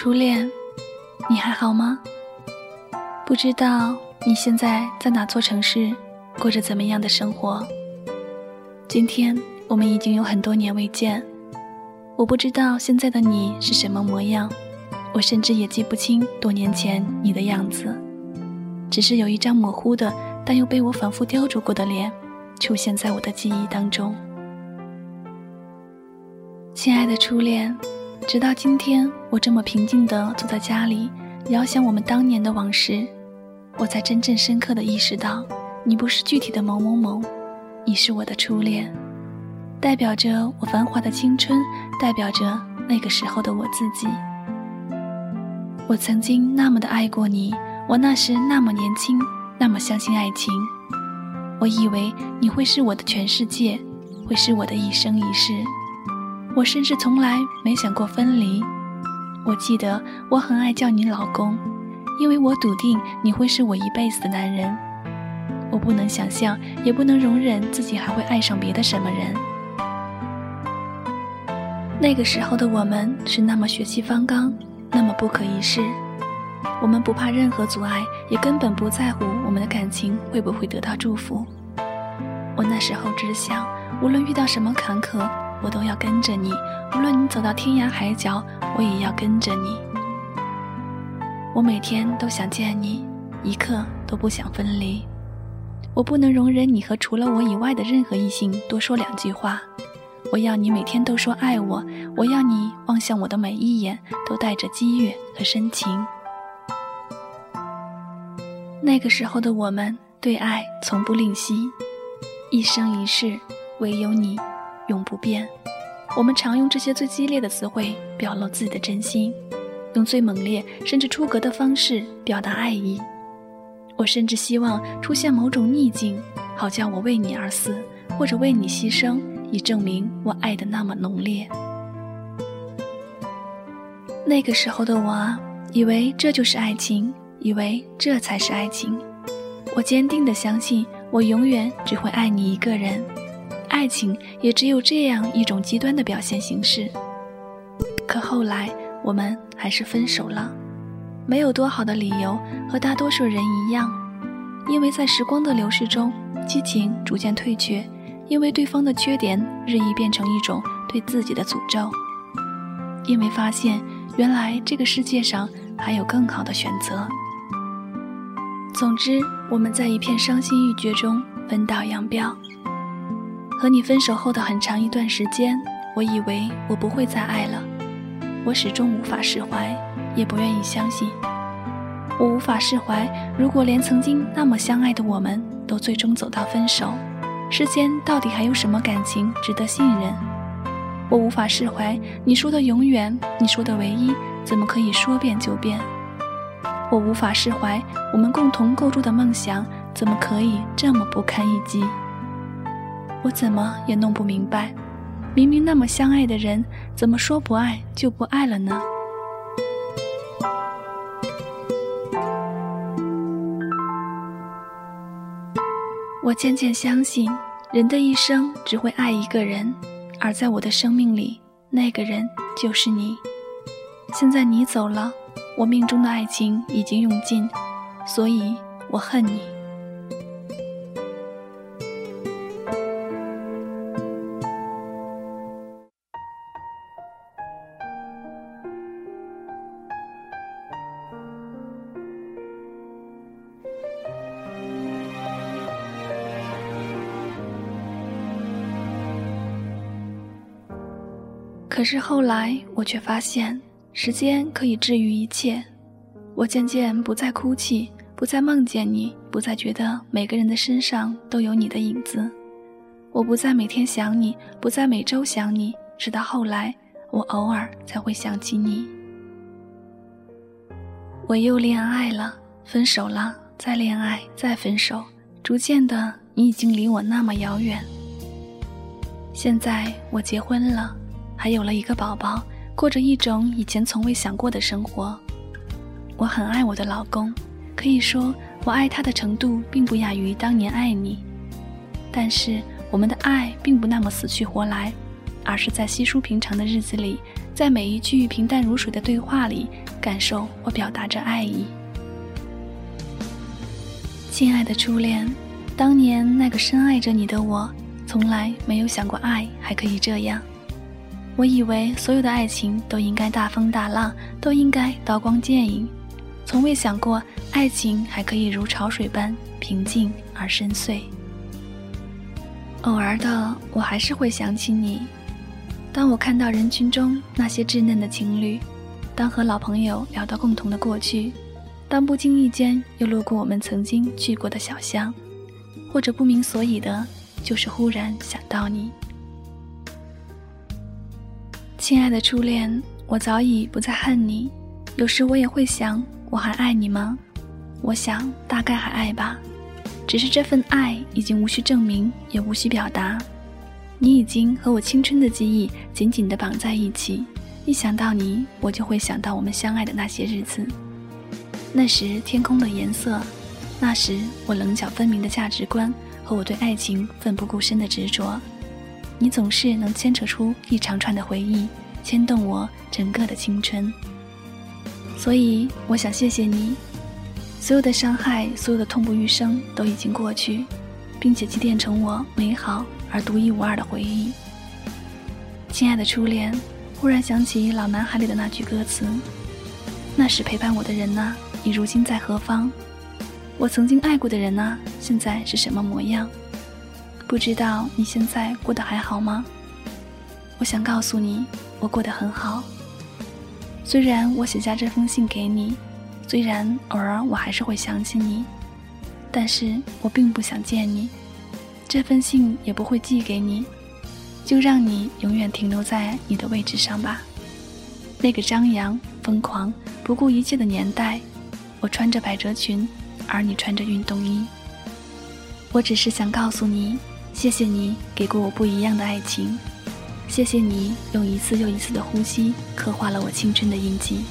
初恋，你还好吗？不知道你现在在哪座城市，过着怎么样的生活？今天我们已经有很多年未见，我不知道现在的你是什么模样，我甚至也记不清多年前你的样子，只是有一张模糊的，但又被我反复雕琢过的脸，出现在我的记忆当中。亲爱的初恋。直到今天，我这么平静地坐在家里，遥想我们当年的往事，我才真正深刻地意识到，你不是具体的某某某，你是我的初恋，代表着我繁华的青春，代表着那个时候的我自己。我曾经那么的爱过你，我那时那么年轻，那么相信爱情，我以为你会是我的全世界，会是我的一生一世。我甚至从来没想过分离。我记得我很爱叫你老公，因为我笃定你会是我一辈子的男人。我不能想象，也不能容忍自己还会爱上别的什么人。那个时候的我们是那么血气方刚，那么不可一世。我们不怕任何阻碍，也根本不在乎我们的感情会不会得到祝福。我那时候只想，无论遇到什么坎坷。我都要跟着你，无论你走到天涯海角，我也要跟着你。我每天都想见你，一刻都不想分离。我不能容忍你和除了我以外的任何异性多说两句话。我要你每天都说爱我，我要你望向我的每一眼都带着激越和深情。那个时候的我们对爱从不吝惜，一生一世唯有你。永不变。我们常用这些最激烈的词汇表露自己的真心，用最猛烈甚至出格的方式表达爱意。我甚至希望出现某种逆境，好叫我为你而死，或者为你牺牲，以证明我爱的那么浓烈。那个时候的我，以为这就是爱情，以为这才是爱情。我坚定地相信，我永远只会爱你一个人。爱情也只有这样一种极端的表现形式。可后来我们还是分手了，没有多好的理由，和大多数人一样，因为在时光的流逝中，激情逐渐退却，因为对方的缺点日益变成一种对自己的诅咒，因为发现原来这个世界上还有更好的选择。总之，我们在一片伤心欲绝中分道扬镳。和你分手后的很长一段时间，我以为我不会再爱了，我始终无法释怀，也不愿意相信。我无法释怀，如果连曾经那么相爱的我们都最终走到分手，世间到底还有什么感情值得信任？我无法释怀，你说的永远，你说的唯一，怎么可以说变就变？我无法释怀，我们共同构筑的梦想，怎么可以这么不堪一击？我怎么也弄不明白，明明那么相爱的人，怎么说不爱就不爱了呢？我渐渐相信，人的一生只会爱一个人，而在我的生命里，那个人就是你。现在你走了，我命中的爱情已经用尽，所以我恨你。可是后来，我却发现，时间可以治愈一切。我渐渐不再哭泣，不再梦见你，不再觉得每个人的身上都有你的影子。我不再每天想你，不再每周想你，直到后来，我偶尔才会想起你。我又恋爱了，分手了，再恋爱，再分手，逐渐的，你已经离我那么遥远。现在我结婚了。还有了一个宝宝，过着一种以前从未想过的生活。我很爱我的老公，可以说我爱他的程度并不亚于当年爱你。但是我们的爱并不那么死去活来，而是在稀疏平常的日子里，在每一句平淡如水的对话里，感受或表达着爱意。亲爱的初恋，当年那个深爱着你的我，从来没有想过爱还可以这样。我以为所有的爱情都应该大风大浪，都应该刀光剑影，从未想过爱情还可以如潮水般平静而深邃。偶尔的，我还是会想起你。当我看到人群中那些稚嫩的情侣，当和老朋友聊到共同的过去。当不经意间又路过我们曾经去过的小巷，或者不明所以的，就是忽然想到你，亲爱的初恋，我早已不再恨你。有时我也会想，我还爱你吗？我想大概还爱吧，只是这份爱已经无需证明，也无需表达。你已经和我青春的记忆紧紧地绑在一起，一想到你，我就会想到我们相爱的那些日子。那时天空的颜色，那时我棱角分明的价值观和我对爱情奋不顾身的执着，你总是能牵扯出一长串的回忆，牵动我整个的青春。所以我想谢谢你，所有的伤害，所有的痛不欲生都已经过去，并且积淀成我美好而独一无二的回忆。亲爱的初恋，忽然想起《老男孩》里的那句歌词：“那时陪伴我的人呢？”你如今在何方？我曾经爱过的人呢？现在是什么模样？不知道你现在过得还好吗？我想告诉你，我过得很好。虽然我写下这封信给你，虽然偶尔我还是会想起你，但是我并不想见你，这封信也不会寄给你，就让你永远停留在你的位置上吧。那个张扬、疯狂、不顾一切的年代。我穿着百褶裙，而你穿着运动衣。我只是想告诉你，谢谢你给过我不一样的爱情，谢谢你用一次又一次的呼吸刻画了我青春的印记。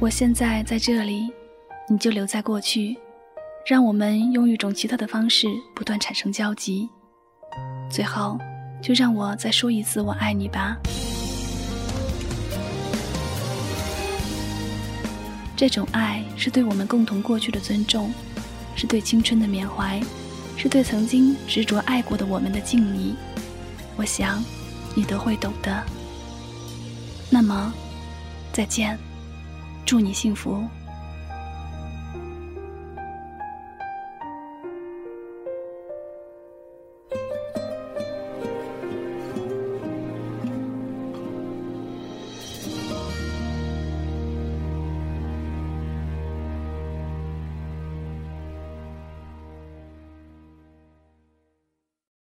我现在在这里，你就留在过去，让我们用一种奇特的方式不断产生交集。最后，就让我再说一次“我爱你”吧。这种爱是对我们共同过去的尊重，是对青春的缅怀，是对曾经执着爱过的我们的敬意。我想，你都会懂的。那么，再见，祝你幸福。